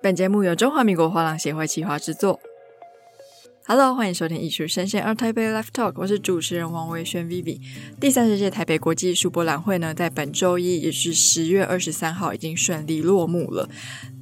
本节目由中华民国画廊协会企划制作。Hello，欢迎收听艺术声鲜 ART TAIPEI Live Talk，我是主持人王维轩 Vivi。第三十届台北国际艺术博览会呢，在本周一，也是十月二十三号，已经顺利落幕了。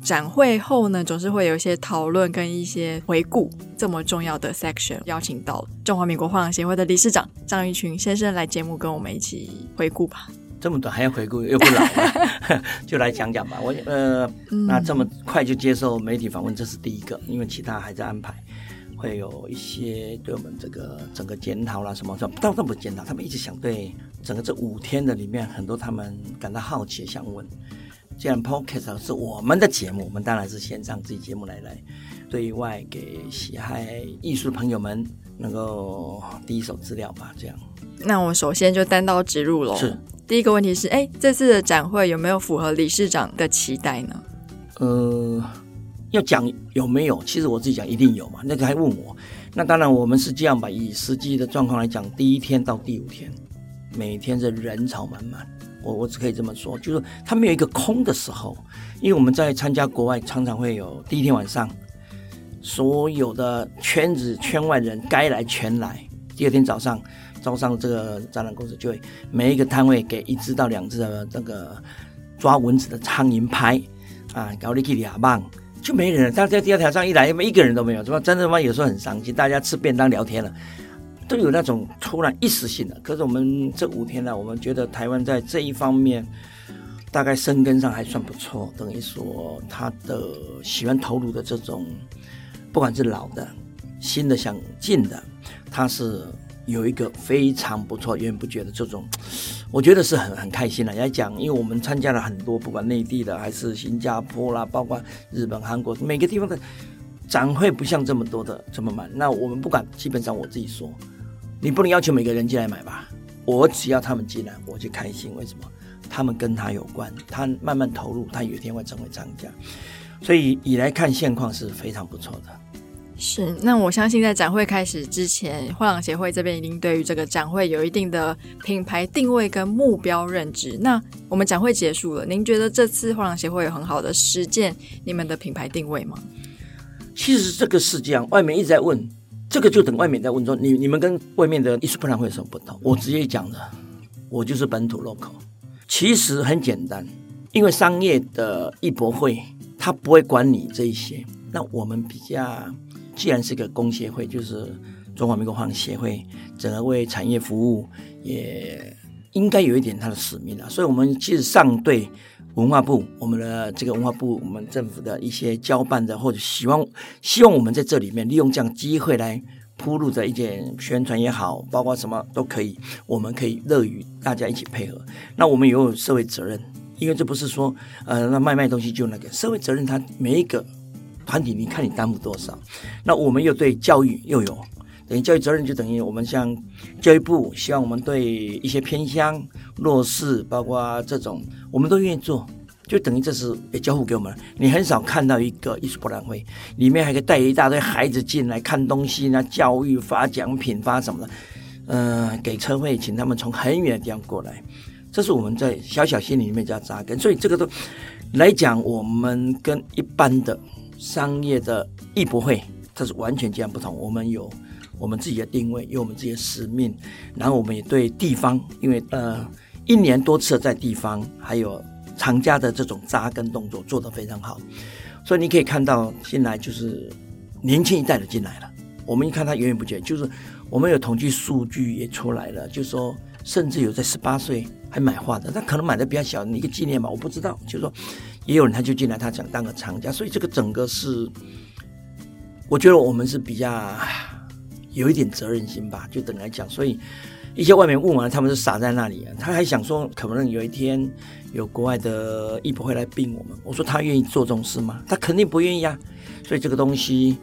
展会后呢，总是会有一些讨论跟一些回顾。这么重要的 section，邀请到中华民国画廊协会的理事长张玉群先生来节目，跟我们一起回顾吧。这么短还要回顾，又不老了，就来讲讲吧。我呃，那这么快就接受媒体访问，这是第一个，因为其他还在安排。会有一些对我们这个整个检讨啦，什么什么，到这么检讨，他们一直想对整个这五天的里面很多他们感到好奇，想问。既然 Podcast 是我们的节目，我们当然是先上自己节目来来对外给喜爱艺术的朋友们能够第一手资料吧。这样，那我首先就单刀直入喽。是，第一个问题是，哎，这次的展会有没有符合理事长的期待呢？呃。要讲有没有？其实我自己讲一定有嘛。那个还问我，那当然我们是这样吧。以实际的状况来讲，第一天到第五天，每天是人潮满满。我我只可以这么说，就是他没有一个空的时候。因为我们在参加国外，常常会有第一天晚上，所有的圈子圈外人该来全来。第二天早上，招商这个展览公司就会每一个摊位给一只到两只的那个抓蚊子的苍蝇拍啊，搞力气俩棒。就没人了，他在第二条上一来，一个人都没有，是吧？真的吗？有时候很伤心，大家吃便当聊天了，都有那种突然一时性的。可是我们这五天呢，我们觉得台湾在这一方面大概生根上还算不错，等于说他的喜欢投入的这种，不管是老的、新的、想进的，他是。有一个非常不错、源源不绝的这种，我觉得是很很开心的。来讲，因为我们参加了很多，不管内地的还是新加坡啦，包括日本、韩国，每个地方的展会不像这么多的这么满。那我们不管，基本上我自己说，你不能要求每个人进来买吧。我只要他们进来，我就开心。为什么？他们跟他有关，他慢慢投入，他有一天会成为藏家。所以以来看现况是非常不错的。是，那我相信在展会开始之前，画廊协会这边一定对于这个展会有一定的品牌定位跟目标认知。那我们展会结束了，您觉得这次画廊协会有很好的实践你们的品牌定位吗？其实这个是这样，外面一直在问，这个就等外面在问说，你你们跟外面的艺术博览会有什么不同？我直接讲的，我就是本土 local。其实很简单，因为商业的艺博会，他不会管你这一些，那我们比较。既然是个工协会，就是中华民国画廊协会，整个为产业服务，也应该有一点它的使命啊。所以，我们其实上对文化部，我们的这个文化部，我们政府的一些交办的，或者希望希望我们在这里面利用这样机会来铺路的一点宣传也好，包括什么都可以，我们可以乐于大家一起配合。那我们也有社会责任，因为这不是说呃，那卖卖东西就那个社会责任，它每一个。团体，你看你担负多少？那我们又对教育又有等于教育责任，就等于我们像教育部希望我们对一些偏乡弱势，包括这种，我们都愿意做，就等于这是也交付给我们。你很少看到一个艺术博览会里面还可以带一大堆孩子进来看东西，那教育发奖品发什么的，嗯、给车费，请他们从很远的地方过来，这是我们在小小心里面叫扎根。所以这个都来讲，我们跟一般的。商业的艺博会，它是完全截然不同。我们有我们自己的定位，有我们自己的使命，然后我们也对地方，因为呃一年多次在地方，还有厂家的这种扎根动作做得非常好。所以你可以看到，现在就是年轻一代的进来了。我们一看他源源不绝，就是我们有统计数据也出来了，就是说甚至有在十八岁还买画的，他可能买的比较小，一个纪念吧，我不知道，就是说。也有人他就进来，他想当个厂家，所以这个整个是，我觉得我们是比较有一点责任心吧，就等来讲。所以一些外面问完，他们是傻在那里啊，他还想说，可能有一天有国外的艺博会来病我们。我说他愿意做这种事吗？他肯定不愿意啊。所以这个东西，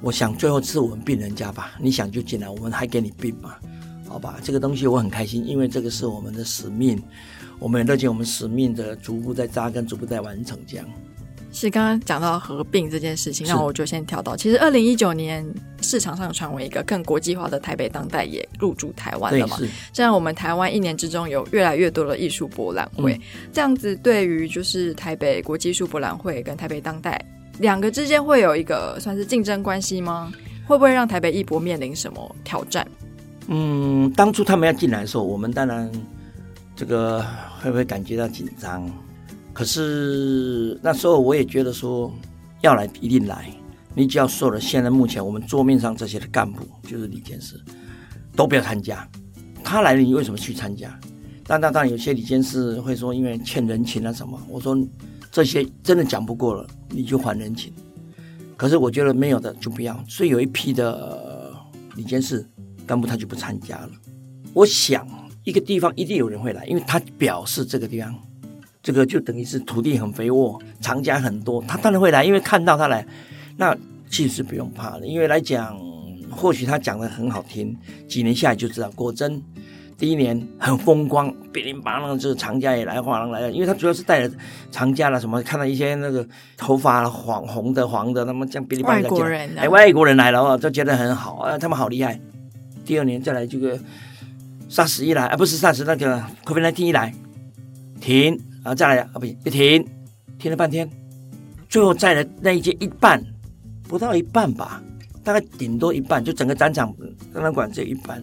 我想最后是我们病人家吧。你想就进来，我们还给你病嘛？好吧，这个东西我很开心，因为这个是我们的使命。我们也乐见我们使命的逐步在扎根，逐步在完成。这样是刚刚讲到合并这件事情，那我就先跳到。其实二零一九年市场上传闻一个更国际化的台北当代也入驻台湾了嘛？这样我们台湾一年之中有越来越多的艺术博览会，嗯、这样子对于就是台北国际艺术博览会跟台北当代两个之间会有一个算是竞争关系吗？会不会让台北艺博面临什么挑战？嗯，当初他们要进来的时候，我们当然这个会不会感觉到紧张？可是那时候我也觉得说，要来一定来。你只要说了，现在目前我们桌面上这些的干部，就是李监事，都不要参加。他来了，你为什么去参加？但当然有些李监事会说，因为欠人情啊什么。我说这些真的讲不过了，你就还人情。可是我觉得没有的就不要。所以有一批的李监事干部他就不参加了。我想一个地方一定有人会来，因为他表示这个地方。这个就等于是土地很肥沃，藏家很多，他当然会来，因为看到他来，那其实不用怕的。因为来讲，或许他讲的很好听，几年下来就知道，果真第一年很风光，噼里啪啦，这个藏家也来，画廊来了，因为他主要是带着藏家了什么，看到一些那个头发黄红的黄的，他们这样噼里啪啦，外国人、啊，哎，外国人来了哦，就觉得很好啊，他们好厉害。第二年再来这个 SARS 一来，啊，不是 SARS 那个 COVID-19 一来，停。然后再来啊，不行，一停，停了半天，最后再来那一届一半，不到一半吧，大概顶多一半，就整个展场展览馆只有一半。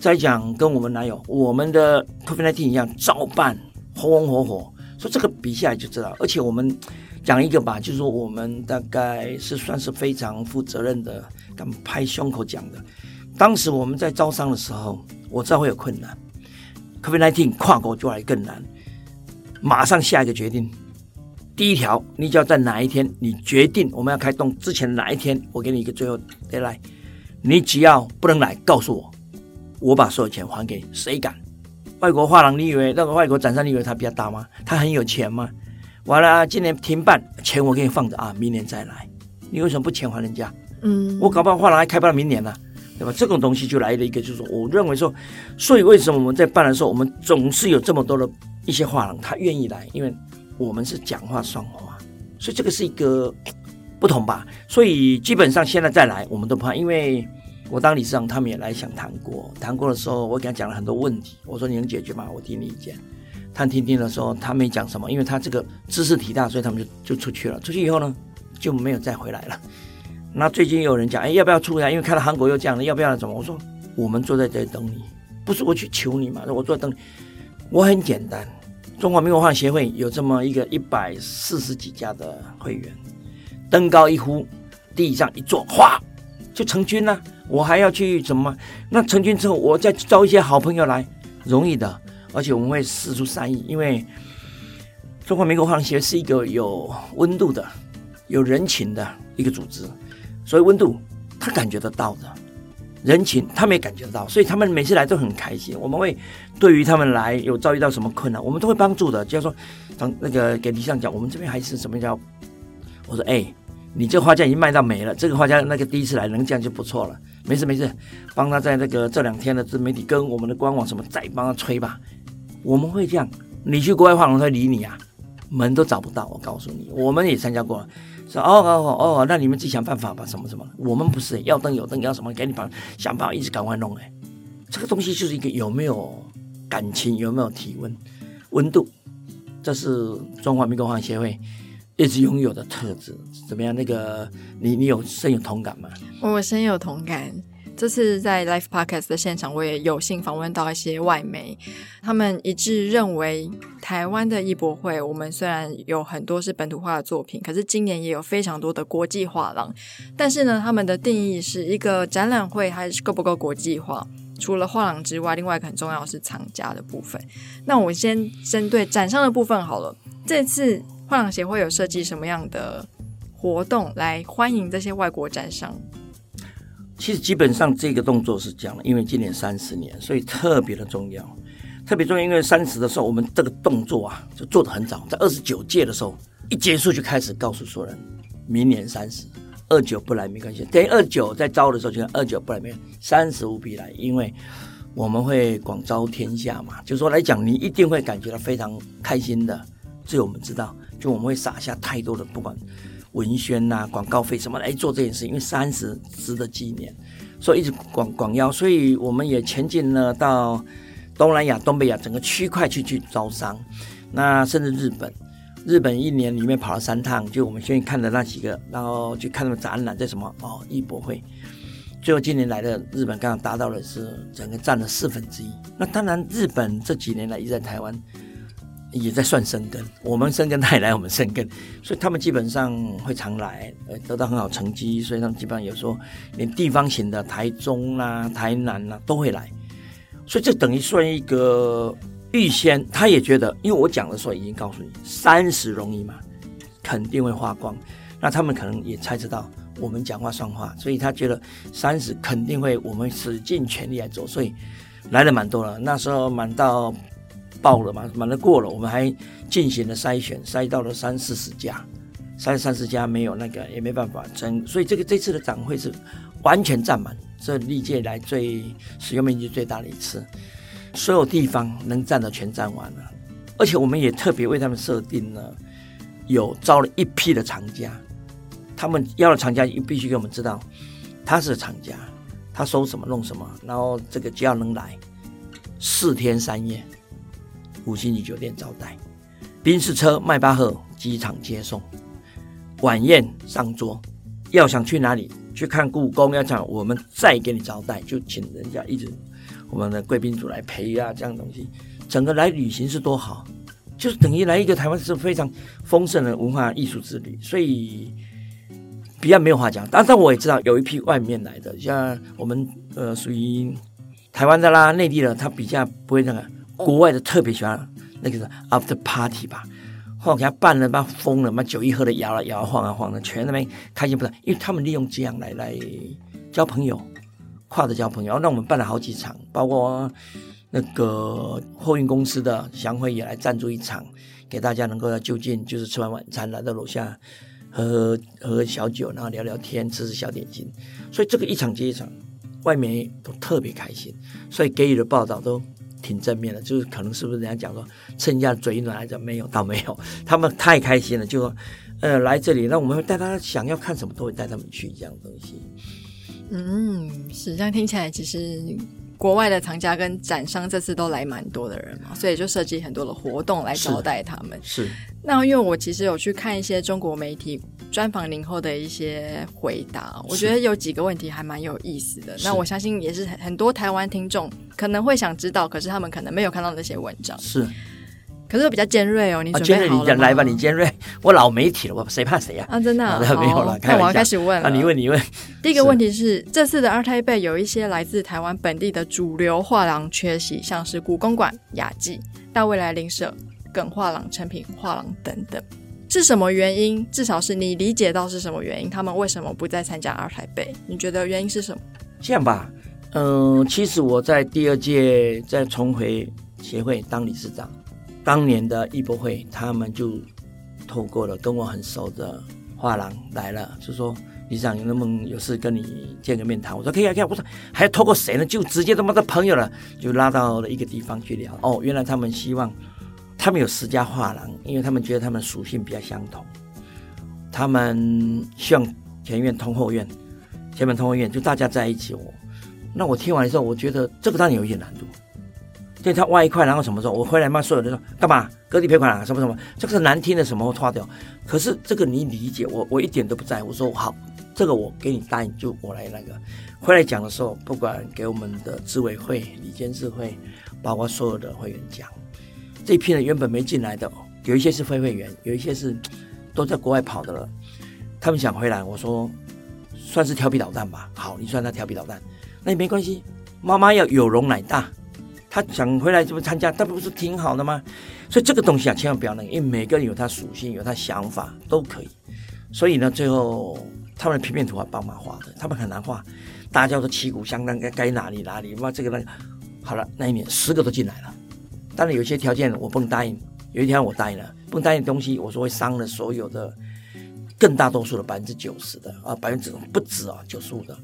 再讲跟我们哪有我们的 COVID-19 一样，照办，红红火火。说这个比下来就知道，而且我们讲一个吧，就是说我们大概是算是非常负责任的，敢拍胸口讲的。当时我们在招商的时候，我知道会有困难，COVID-19 跨国就来更难。马上下一个决定，第一条，你就要在哪一天，你决定我们要开动之前哪一天，我给你一个最后 deadline，你只要不能来，告诉我，我把所有钱还给你。谁敢？外国画廊，你以为那个外国展商，你以为他比较大吗？他很有钱吗？完了，今年停办，钱我给你放着啊，明年再来。你为什么不钱还人家？嗯，我搞不好画廊还开不到明年呢，那么？这种东西就来了一个，就是说，我认为说，所以为什么我们在办的时候，我们总是有这么多的。一些画廊他愿意来，因为我们是讲话算话，所以这个是一个不同吧。所以基本上现在再来，我们都不怕，因为我当理事长，他们也来想谈过。谈过的时候，我给他讲了很多问题，我说你能解决吗？我听你意见。他听听的时候，他没讲什么，因为他这个知识体大，所以他们就就出去了。出去以后呢，就没有再回来了。那最近有人讲，哎，要不要出来？因为看到韩国又这样了，要不要怎么？我说我们坐在这里等你，不是我去求你嘛，我坐在等你。我很简单。中华民国画协会有这么一个一百四十几家的会员，登高一呼，地上一坐，哗，就成军了。我还要去怎么？那成军之后，我再招一些好朋友来，容易的。而且我们会释出善意，因为中华民国画协是一个有温度的、有人情的一个组织，所以温度他感觉得到的。人情，他们也感觉得到，所以他们每次来都很开心。我们会对于他们来有遭遇到什么困难，我们都会帮助的。就说，当那个给李尚讲，我们这边还是什么叫？我说，哎，你这个画架已经卖到没了，这个画架那个第一次来能这样就不错了。没事没事，帮他在那个这两天的自媒体跟我们的官网什么再帮他吹吧。我们会这样，你去国外画廊他理你啊，门都找不到。我告诉你，我们也参加过。说哦哦哦哦，那你们自己想办法吧，什么什么，我们不是要灯有灯，要什么给你办，想办法一直赶快弄哎，这个东西就是一个有没有感情，有没有体温温度，这是中华民国画协会一直拥有的特质，怎么样？那个你你有深有同感吗？我深有同感。这次在 Life Podcast 的现场，我也有幸访问到一些外媒，他们一致认为，台湾的艺博会，我们虽然有很多是本土化的作品，可是今年也有非常多的国际画廊。但是呢，他们的定义是一个展览会还是够不够国际化？除了画廊之外，另外一个很重要是藏家的部分。那我先针对展商的部分好了。这次画廊协会有设计什么样的活动来欢迎这些外国展商？其实基本上这个动作是这样的，因为今年三十年，所以特别的重要，特别重要。因为三十的时候，我们这个动作啊，就做得很早，在二十九届的时候一结束就开始告诉所有人，明年三十，二九不来没关系。等于二九在招的时候就二九不来没关系，三十务必来，因为我们会广招天下嘛，就说来讲，你一定会感觉到非常开心的。这我们知道，就我们会撒下太多的不管。文宣呐、啊，广告费什么来做这件事？因为三十值得纪念，所以一直广广邀，所以我们也前进了到东南亚、东北亚整个区块去去招商，那甚至日本，日本一年里面跑了三趟，就我们先看的那几个，然后去看他们展览在什么？哦艺博会。最后今年来的日本刚刚达到的是整个占了四分之一。那当然，日本这几年来一直在台湾也在算生根，我们生根他也来我们生根，所以他们基本上会常来，呃，得到很好成绩，所以他们基本上有时候连地方型的台中啊、台南啊都会来，所以这等于算一个预先，他也觉得，因为我讲的时候已经告诉你三十容易嘛，肯定会花光，那他们可能也猜知道。我们讲话算话，所以他觉得三十肯定会我们使尽全力来做，所以来的蛮多了。那时候满到爆了嘛，满了过了，我们还进行了筛选，筛到了三四十家，筛三十家没有那个也没办法争，所以这个这次的展会是完全占满，这历届来最使用面积最大的一次，所有地方能占的全占完了，而且我们也特别为他们设定了有招了一批的厂家。他们要的厂家必须给我们知道，他是厂家，他收什么弄什么，然后这个只要能来，四天三夜，五星级酒店招待，宾士车迈巴赫机场接送，晚宴上桌，要想去哪里去看故宫，要讲我们再给你招待，就请人家一直我们的贵宾组来陪啊，这样东西，整个来旅行是多好，就是等于来一个台湾是非常丰盛的文化艺术之旅，所以。比较没有话讲，但但我也知道有一批外面来的，像我们呃属于台湾的啦、内地的，他比较不会那个，国外的特别喜欢那个是 after party 吧，或给他办了，妈疯了，把酒一喝的摇了摇晃啊晃的，全那边开心不得，因为他们利用这样来来交朋友，跨着交朋友。那我们办了好几场，包括那个货运公司的祥辉也来赞助一场，给大家能够在就近就是吃完晚餐来到楼下。喝喝小酒，然后聊聊天，吃吃小点心，所以这个一场接一场，外媒都特别开心，所以给予的报道都挺正面的。就是可能是不是人家讲说趁一下嘴暖来着？没有，倒没有，他们太开心了，就说呃来这里，那我们会带他想要看什么都会带他们去这样东西。嗯，是这样听起来其实。国外的藏家跟展商这次都来蛮多的人嘛，所以就设计很多的活动来招待他们。是，是那因为我其实有去看一些中国媒体专访您后的一些回答，我觉得有几个问题还蛮有意思的。那我相信也是很多台湾听众可能会想知道，可是他们可能没有看到那些文章。是。可是比较尖锐哦，你？尖锐，你讲来吧，你尖锐。我老媒体了，我谁怕谁呀？啊，真的、啊、没有了。那我要开始问了。啊，你问，你问。第一个问题是，是这次的 ART TAIPEI 有一些来自台湾本地的主流画廊缺席，像是故宫馆、雅集、大未来邻舍、耿画廊、成品画廊等等，是什么原因？至少是你理解到是什么原因？他们为什么不再参加 ART TAIPEI？你觉得原因是什么？这样吧，嗯、呃，其实我在第二届再重回协会当理事长。当年的艺博会，他们就透过了跟我很熟的画廊来了，就说李长能不能有事跟你见个面谈？我说可以啊，可以。我说还要透过谁呢？就直接他妈的朋友了，就拉到了一个地方去聊。哦，原来他们希望他们有十家画廊，因为他们觉得他们属性比较相同，他们希望前院通后院，前门通后院，就大家在一起。我那我听完的时候，我觉得这个当然有一点难度。所以他挖一块，然后什么时候我回来嘛？所有人说干嘛？割地赔款啊？什么什么？这个是难听的什么划掉？可是这个你理解我，我一点都不在乎。我说好，这个我给你答应，就我来那个。回来讲的时候，不管给我们的执委会、理监事会，包括所有的会员讲，这一批人原本没进来的，有一些是非会员，有一些是都在国外跑的了。他们想回来，我说算是调皮捣蛋吧。好，你算他调皮捣蛋，那也没关系。妈妈要有容乃大。他想回来这么参加，他不是挺好的吗？所以这个东西啊，千万不要那个，因为每个人有他属性，有他想法都可以。所以呢，最后他们的平面图啊，帮忙画的，他们很难画，大家都旗鼓相当，该该哪里哪里，哇，这个那个，好了，那一年十个都进来了。当然有些条件我不能答应，有一条我答应了，不能答应的东西，我说会伤了所有的更大多数的百分之九十的啊，百分之不止啊，九十五的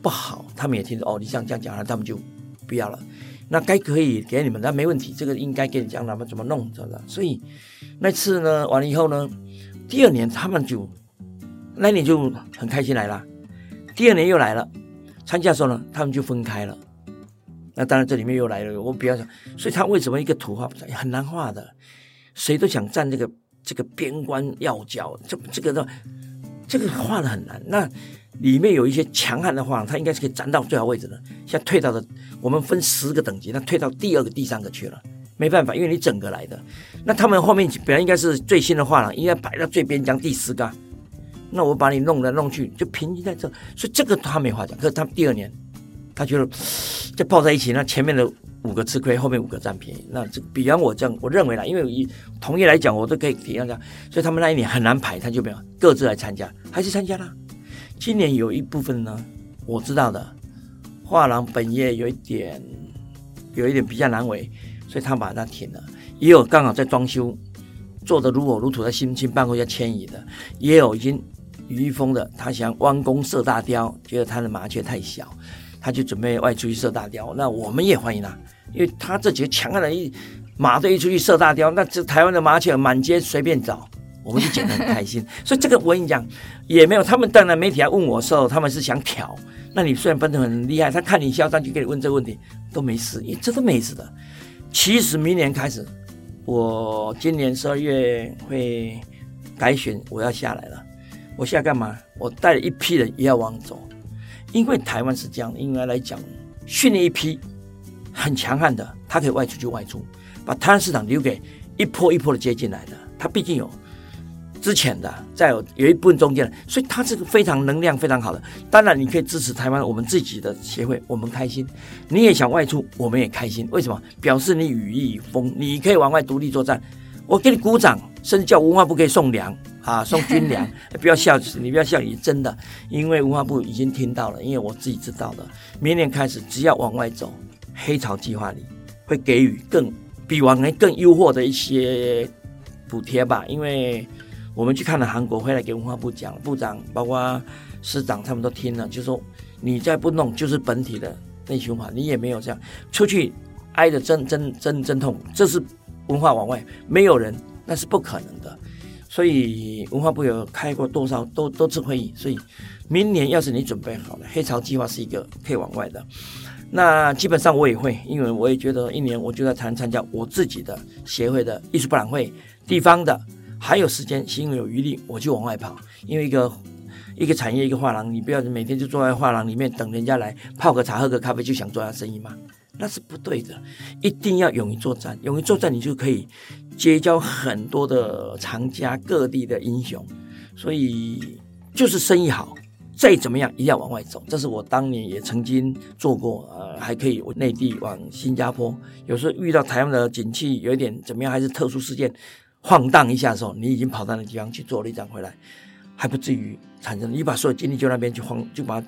不好，他们也听着哦，你像这样讲了，他们就不要了。那该可以给你们，那没问题。这个应该给你讲，他们怎么弄，知道吧？所以那次呢，完了以后呢，第二年他们就那年就很开心来了。第二年又来了，参加的时候呢，他们就分开了。那当然这里面又来了，我比较想，所以他为什么一个图画很难画的？谁都想占这个这个边关要角，这这个的这个画的很难。那里面有一些强悍的话，他，应该是可以站到最好位置的。现在退到的，我们分十个等级，那退到第二个、第三个去了。没办法，因为你整个来的。那他们后面本来应该是最新的画廊，应该摆到最边，疆第十个。那我把你弄来弄去，就平均在这，所以这个他没话讲。可是他第二年，他觉得就抱在一起，那前面的五个吃亏，后面五个占便宜。那这比方我这样，我认为啦，因为以同业来讲，我都可以体谅这样。所以他们那一年很难排，他就没有各自来参加，还是参加了。今年有一部分呢，我知道的画廊本业有一点，有一点比较难为。所以他把它停了，也有刚好在装修，做的如火如荼，在新新办公室迁移的，也有已经于一峰的，他想弯弓射大雕，觉得他的麻雀太小，他就准备外出去射大雕。那我们也欢迎他，因为他这几个强悍的一马队一出去射大雕，那这台湾的麻雀满街随便找，我们就捡得很开心。所以这个我跟你讲，也没有他们当然媒体来问我的时候，他们是想挑。那你虽然奔腾很厉害，他看你嚣张就给你问这个问题都没事，因为这都没事的。其实明年开始，我今年十二月会改选，我要下来了。我下来干嘛？我带了一批人也要往走，因为台湾是这样，应该来讲，训练一批很强悍的，他可以外出就外出，把台湾市场留给一波一波的接进来的。他毕竟有。之前的，再有有一部分中间的，所以它是个非常能量非常好的。当然，你可以支持台湾我们自己的协会，我们开心。你也想外出，我们也开心。为什么？表示你羽翼丰丰，你可以往外独立作战。我给你鼓掌，甚至叫文化部可以送粮啊，送军粮。不要笑，你不要笑，你真的，因为文化部已经听到了，因为我自己知道的。明年开始，只要往外走，黑潮计划里会给予更比往年更优厚的一些补贴吧，因为。我们去看了韩国，回来给文化部讲，部长包括司长他们都听了，就说你再不弄，就是本体的内循环，你也没有这样出去挨着真真真真痛，这是文化往外没有人，那是不可能的。所以文化部有开过多少多多次会议，所以明年要是你准备好了，黑潮计划是一个可以往外的。那基本上我也会，因为我也觉得一年我就在谈参加我自己的协会的艺术博览会，地方的。还有时间，心有余力，我就往外跑。因为一个一个产业，一个画廊，你不要每天就坐在画廊里面等人家来泡个茶、喝个咖啡就想做下生意吗？那是不对的。一定要勇于作战，勇于作战，你就可以结交很多的藏家、各地的英雄。所以就是生意好，再怎么样一定要往外走。这是我当年也曾经做过，呃，还可以内地往新加坡。有时候遇到台湾的景气有一点怎么样，还是特殊事件。晃荡一下的时候，你已经跑到那地方去做了一张回来，还不至于产生。你把所有精力就那边去晃，就把它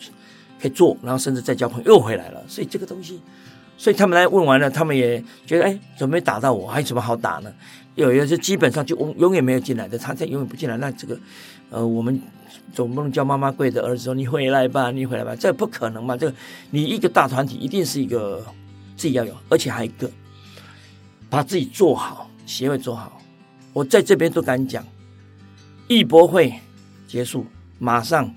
可以做，然后甚至再交朋友又回来了。所以这个东西，所以他们来问完了，他们也觉得，哎，怎么没打到我？还有什么好打呢？有一些基本上就永永远没有进来的，他再永远不进来，那这个，呃，我们总不能叫妈妈跪着儿子说你回来吧，你回来吧，这不可能嘛。这个你一个大团体一定是一个自己要有，而且还一个把自己做好，协会做好。我在这边都敢讲，艺博会结束，马上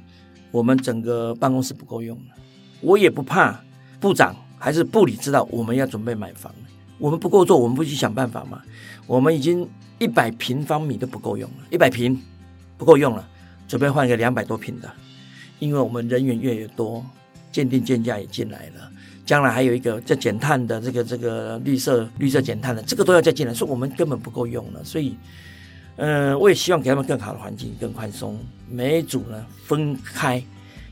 我们整个办公室不够用了。我也不怕部长还是部里知道我们要准备买房，我们不够做，我们不去想办法吗？我们已经一百平方米都不够用了，一百平不够用了，准备换一个两百多平的，因为我们人员越来越多，鉴定鉴价也进来了。将来还有一个叫减碳的这个这个绿色绿色减碳的，这个都要再进来，所以我们根本不够用了。所以，嗯、呃，我也希望给他们更好的环境，更宽松。每一组呢分开，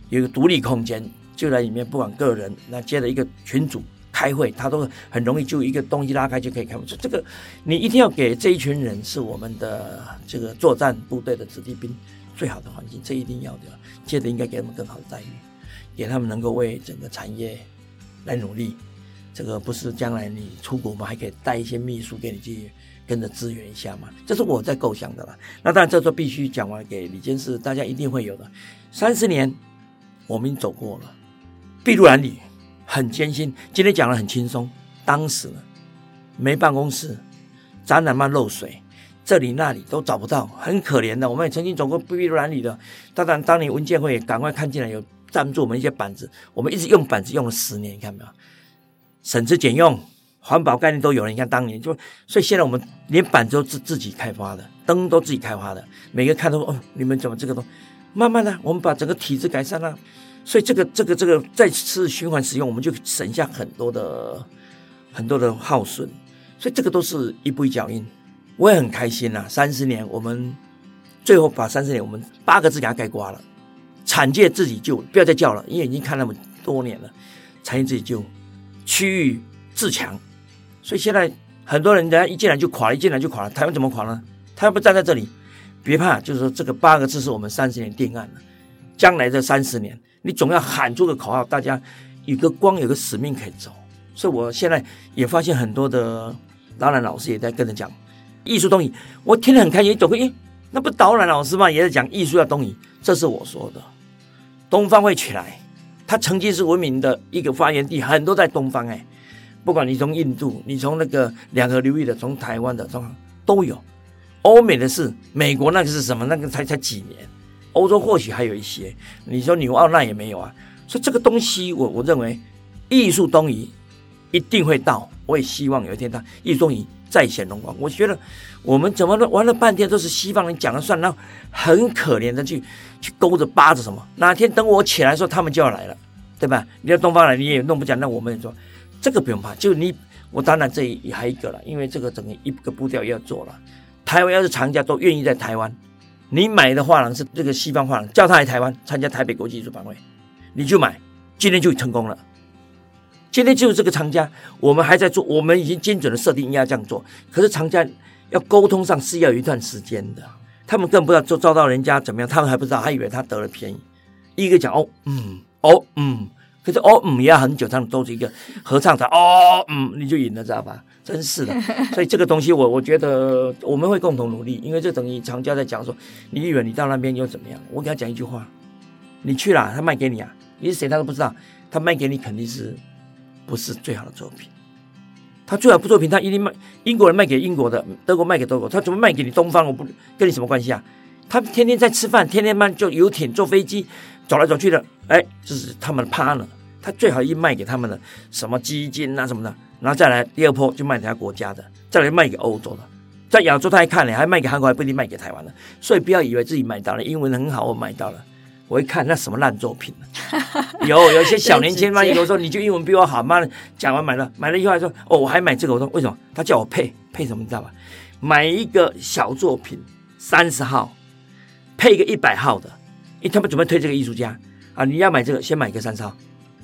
有一个独立空间，就在里面，不管个人，那接着一个群组开会，他都很容易就一个东西拉开就可以开会。这个你一定要给这一群人是我们的这个作战部队的子弟兵最好的环境，这一定要的。接着应该给他们更好的待遇，给他们能够为整个产业。来努力，这个不是将来你出国嘛，还可以带一些秘书给你去跟着支援一下嘛？这是我在构想的啦。那当然，这都必须讲完给李监事，大家一定会有的。三十年，我们走过了，筚路蓝缕，很艰辛。今天讲的很轻松，当时呢，没办公室，展览嘛漏水，这里那里都找不到，很可怜的。我们也曾经走过筚路蓝缕的，当然，当年文建会也赶快看进来有。赞助我们一些板子，我们一直用板子用了十年，你看没有？省吃俭用，环保概念都有了。你看当年就，所以现在我们连板子都自自己开发的，灯都自己开发的，每个看都哦，你们怎么这个东西？慢慢的，我们把整个体制改善了，所以这个这个这个再次循环使用，我们就省下很多的很多的耗损。所以这个都是一步一脚印，我也很开心呐、啊。三十年，我们最后把三十年，我们八个字给它概括了：产业自己救，不要再叫了，因为已经看那么多年了。产业自己救，区域自强。所以现在很多人，人家一进来就垮，一进来就垮了。台湾怎么垮呢？他要不站在这里，别怕，就是说这个八个字是我们三十年定案了。将来这三十年，你总要喊出个口号，大家有个光，有个使命可以走。所以我现在也发现很多的。导览老师也在跟着讲艺术东移，我听得很开心。总会，诶，那不导览老师吗？也在讲艺术要东移，这是我说的。东方会起来，它曾经是文明的一个发源地，很多在东方。哎，不管你从印度，你从那个两河流域的，从台湾的，中都有。欧美的是美国，那个是什么？那个才才几年。欧洲或许还有一些。你说纽奥那也没有啊。所以这个东西我，我认为艺术东移一定会到。我也希望有一天它艺术东移再显荣光。我觉得我们怎么都玩了半天都是西方人讲了算，然后很可怜的去去勾着扒着什么？哪天等我起来的时候，他们就要来了，对吧？你要东方来，你也弄不讲，那我们也说这个不用怕。就你我当然这也还一个了，因为这个整个一个步调要做了。台湾要是藏家都愿意在台湾，你买的画廊是这个西方画廊，叫他来台湾参加台北国际艺术博览会，你就买，今天就成功了。今天就是这个厂家，我们还在做，我们已经精准的设定应该这样做。可是厂家要沟通上是要有一段时间的，他们更不知道就遭到人家怎么样，他们还不知道，还以为他得了便宜。一个讲哦嗯哦嗯，可是哦嗯也要很久，他们都是一个合唱团哦嗯，你就赢了，知道吧？真是的，所以这个东西我我觉得我们会共同努力，因为这等于厂家在讲说，你以为你到那边又怎么样？我给他讲一句话，你去了，他卖给你啊？你是谁他都不知道，他卖给你肯定是。不是最好的作品，他最好不作品，他一定卖英国人卖给英国的，德国卖给德国，他怎么卖给你东方？我不跟你什么关系啊？他天天在吃饭，天天慢坐游艇、坐飞机走来走去的，哎，这是他们的 partner，他最好一卖给他们的什么基金啊什么的，然后再来第二波就卖给他国家的，再来卖给欧洲的，在亚洲他还看了，还卖给韩国，还不一定卖给台湾的，所以不要以为自己买到了，英文很好，我买到了。我一看那什么烂作品，有有一些小年轻嘛，有时候你就英文比我好，妈的讲完买了，买了以后还说哦，我还买这个，我说为什么？他叫我配配什么，你知道吧？买一个小作品三十号，配一个一百号的，因为他们准备推这个艺术家啊，你要买这个先买一个三十号，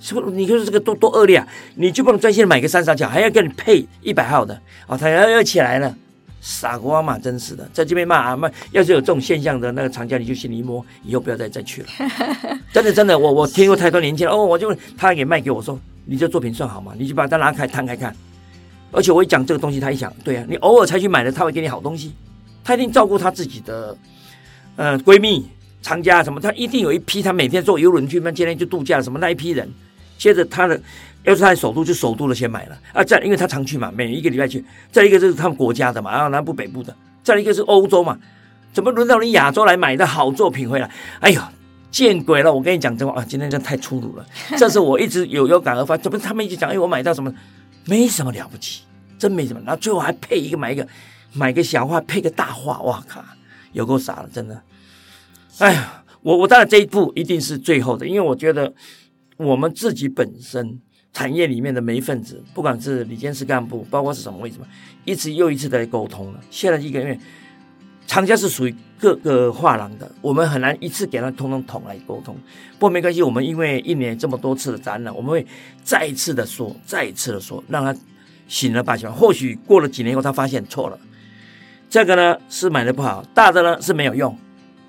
是不？你说这个多多恶劣啊！你就不能专心买个三十号，还要给你配一百号的哦，他要要起来了。傻瓜嘛，真是的，在这边骂啊骂，要是有这种现象的那个厂家，你就心里一摸，以后不要再再去了。真的真的，我我听过太多年轻人哦，我就问他给卖给我说，你这作品算好吗？你就把它拿开摊开看。而且我一讲这个东西，他一想，对啊，你偶尔才去买的，他会给你好东西，他一定照顾他自己的呃闺蜜、藏家什么，他一定有一批，他每天坐游轮去那今天去度假什么那一批人，接着他的。要是他在首都，就首都的先买了啊！再因为他常去嘛，每一个礼拜去。再一个就是他们国家的嘛，然后南部北部的。再一个是欧洲嘛，怎么轮到你亚洲来买的好作品回来？哎呦，见鬼了！我跟你讲真话啊，今天真的太粗鲁了。这是我一直有有感而发，怎么他们一直讲？哎，我买到什么？没什么了不起，真没什么。然后最后还配一个买一个买个小画配个大画，哇靠，有够傻了，真的。哎呀，我我当然这一步一定是最后的，因为我觉得我们自己本身。产业里面的每一份子，不管是理监事干部，包括是什么位置嘛，一次又一次的沟通了。现在一个月，厂家是属于各个画廊的，我们很难一次给他通通统来沟通。不过没关系，我们因为一年这么多次的展览，我们会再一次的说，再一次的说，让他醒了吧醒。或许过了几年以后，他发现错了，这个呢是买的不好，大的呢是没有用，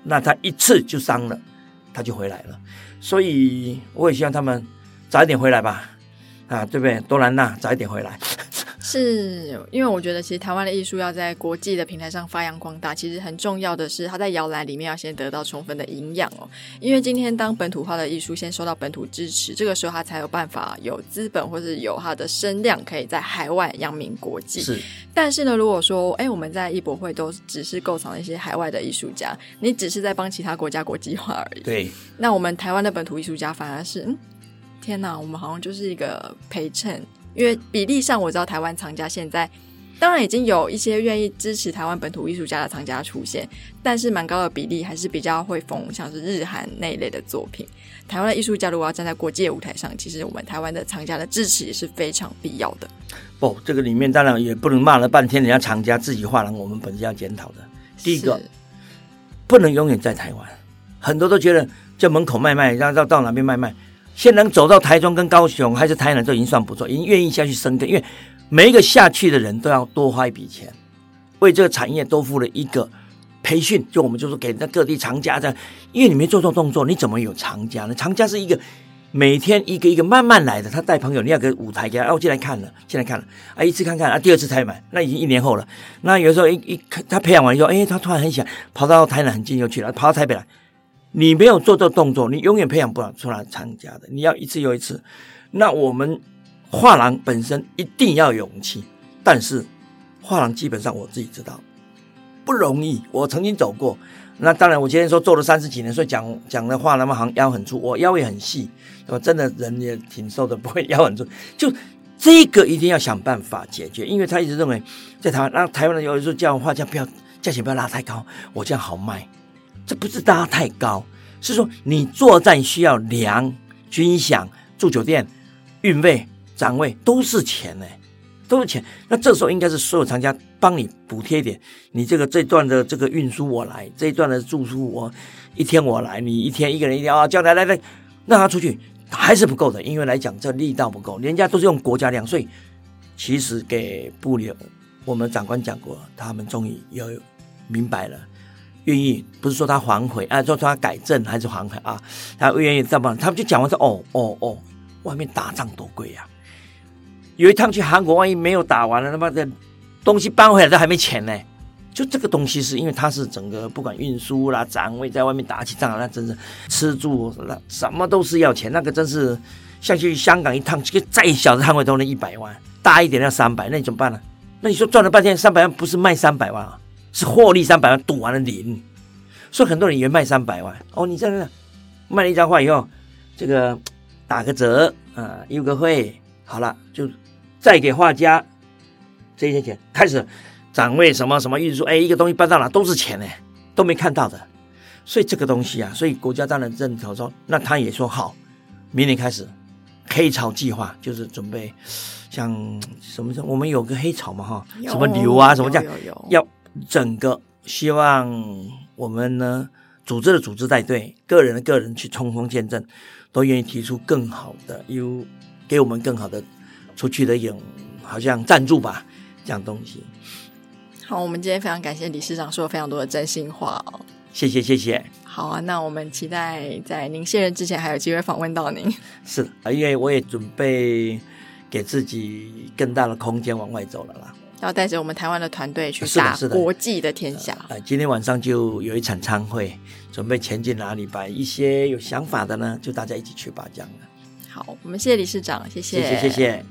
那他一次就伤了，他就回来了。所以我也希望他们早一点回来吧。啊，对不对？多兰娜早一点回来，是因为我觉得其实台湾的艺术要在国际的平台上发扬光大，其实很重要的是它在摇篮里面要先得到充分的营养哦。因为今天当本土化的艺术先受到本土支持，这个时候它才有办法有资本或是有它的声量，可以在海外扬名国际。是，但是呢，如果说哎，我们在艺博会都只是购藏了一些海外的艺术家，你只是在帮其他国家国际化而已。对，那我们台湾的本土艺术家反而是嗯。天呐，我们好像就是一个陪衬，因为比例上我知道台湾藏家现在。当然已经有一些愿意支持台湾本土艺术家的藏家出现，但是蛮高的比例还是比较会封像是日韩那一类的作品。台湾的艺术家如果要站在国际舞台上，其实我们台湾的藏家的支持也是非常必要的。不，这个里面当然也不能骂了半天，人家藏家自己画廊，我们本身要检讨的。第一个，不能永远在台湾，很多都觉得在门口卖卖，然后到到哪边卖卖，现在能走到台中跟高雄还是台南就已经算不错，已经愿意下去深耕，因为。每一个下去的人都要多花一笔钱，为这个产业多付了一个培训。就我们就是给那各地藏家这样，因为你没做错动作，你怎么有藏家呢？藏家是一个每天一个一个慢慢来的，他带朋友，你要给舞台给他，哦，进来看了，进来看了，啊，一次看看，啊，第二次才买，那已经一年后了。那有时候一一他培养完以后，哎，他突然很想跑到台南很近又去了，跑到台北来，你没有做这动作，你永远培养不了出来藏家的。你要一次又一次，那我们。画廊本身一定要勇气，但是画廊基本上我自己知道不容易。我曾经走过，那当然我今天说做了三十几年，所以讲讲的话那么行腰很粗，我腰也很细，我真的人也挺瘦的，不会腰很粗。就这个一定要想办法解决，因为他一直认为在台湾，那台湾人有时候叫画价不要价钱不要拉太高，我这样好卖。这不是搭太高，是说你作战需要粮、军饷、住酒店、运费。展位都是钱呢，都是钱。那这时候应该是所有藏家帮你补贴一点，你这个这段的这个运输我来，这一段的住宿我一天我来，你一天一个人一天啊，叫来来来，让他出去还是不够的，因为来讲这力道不够，人家都是用国家粮，所以其实给布留我们长官讲过，他们终于有明白了，愿意不是说他反悔啊，说他改正还是反悔啊，他愿意这么，他们就讲完说哦哦哦，外面打仗多贵呀。有一趟去韩国，万一没有打完了，他妈的东西搬回来都还没钱呢。就这个东西是因为它是整个不管运输啦、展位，在外面打起仗，那真是吃住那什么都是要钱。那个真是像去香港一趟，这个再小的摊位都能一百万，大一点要三百，那你怎么办呢？那你说赚了半天三百万，不是卖三百万啊，是获利三百万，赌完了零。所以很多人以为卖三百万哦，你这样卖了一张画以后，这个打个折啊，优个会，好了就。再给画家这些钱，开始展位什么什么运输，哎，一个东西搬到哪都是钱呢，都没看到的。所以这个东西啊，所以国家当然认可说，那他也说好，明年开始黑潮计划，就是准备像什么什么，我们有个黑潮嘛哈，什么牛啊什么这样，要整个希望我们呢组织的组织带队，个人的个人去冲锋陷阵，都愿意提出更好的，有给我们更好的。出去的有好像赞助吧，这样东西。好，我们今天非常感谢理事长说了非常多的真心话哦。谢谢谢谢。好啊，那我们期待在您卸任之前还有机会访问到您。是啊，因为我也准备给自己更大的空间往外走了啦。要带着我们台湾的团队去打国际的天下。呃，今天晚上就有一场参会，准备前进哪里？把一些有想法的呢，就大家一起去吧，这样的。好，我们谢谢理事长，谢谢，谢谢，谢谢。